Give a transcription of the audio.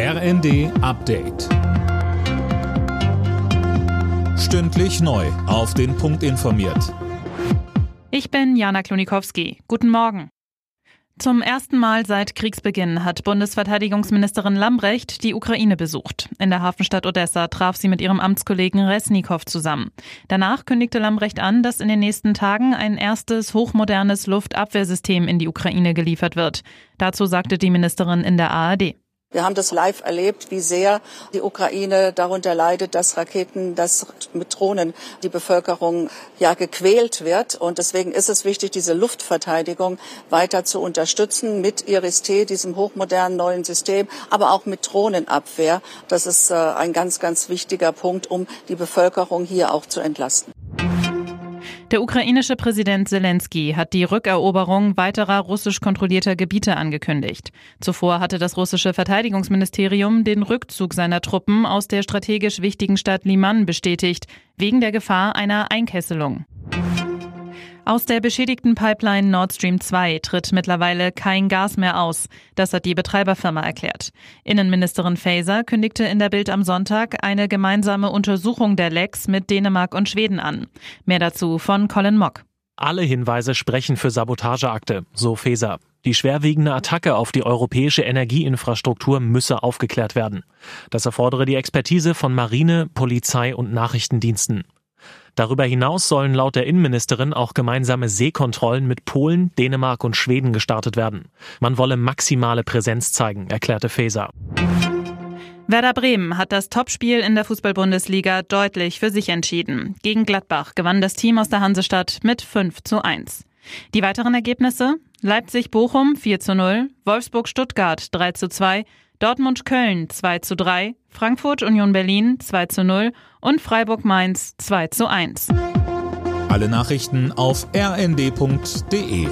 RND Update. Stündlich neu. Auf den Punkt informiert. Ich bin Jana Klonikowski. Guten Morgen. Zum ersten Mal seit Kriegsbeginn hat Bundesverteidigungsministerin Lambrecht die Ukraine besucht. In der Hafenstadt Odessa traf sie mit ihrem Amtskollegen Resnikow zusammen. Danach kündigte Lambrecht an, dass in den nächsten Tagen ein erstes hochmodernes Luftabwehrsystem in die Ukraine geliefert wird. Dazu sagte die Ministerin in der ARD. Wir haben das live erlebt, wie sehr die Ukraine darunter leidet, dass Raketen, dass mit Drohnen die Bevölkerung ja gequält wird. Und deswegen ist es wichtig, diese Luftverteidigung weiter zu unterstützen mit Iris-T, diesem hochmodernen neuen System, aber auch mit Drohnenabwehr. Das ist äh, ein ganz, ganz wichtiger Punkt, um die Bevölkerung hier auch zu entlasten. Der ukrainische Präsident Zelensky hat die Rückeroberung weiterer russisch kontrollierter Gebiete angekündigt. Zuvor hatte das russische Verteidigungsministerium den Rückzug seiner Truppen aus der strategisch wichtigen Stadt Liman bestätigt, wegen der Gefahr einer Einkesselung. Aus der beschädigten Pipeline Nord Stream 2 tritt mittlerweile kein Gas mehr aus. Das hat die Betreiberfirma erklärt. Innenministerin Faeser kündigte in der Bild am Sonntag eine gemeinsame Untersuchung der Lecks mit Dänemark und Schweden an. Mehr dazu von Colin Mock. Alle Hinweise sprechen für Sabotageakte, so Faeser. Die schwerwiegende Attacke auf die europäische Energieinfrastruktur müsse aufgeklärt werden. Das erfordere die Expertise von Marine, Polizei und Nachrichtendiensten. Darüber hinaus sollen laut der Innenministerin auch gemeinsame Seekontrollen mit Polen, Dänemark und Schweden gestartet werden. Man wolle maximale Präsenz zeigen, erklärte Faeser. Werder Bremen hat das Topspiel in der Fußball-Bundesliga deutlich für sich entschieden. Gegen Gladbach gewann das Team aus der Hansestadt mit 5 zu 1. Die weiteren Ergebnisse? Leipzig-Bochum 4 zu 0, Wolfsburg-Stuttgart 3 zu 2, Dortmund-Köln 2 zu 3, Frankfurt-Union Berlin 2 zu 0 und Freiburg-Mainz 2 zu 1. Alle Nachrichten auf rnd.de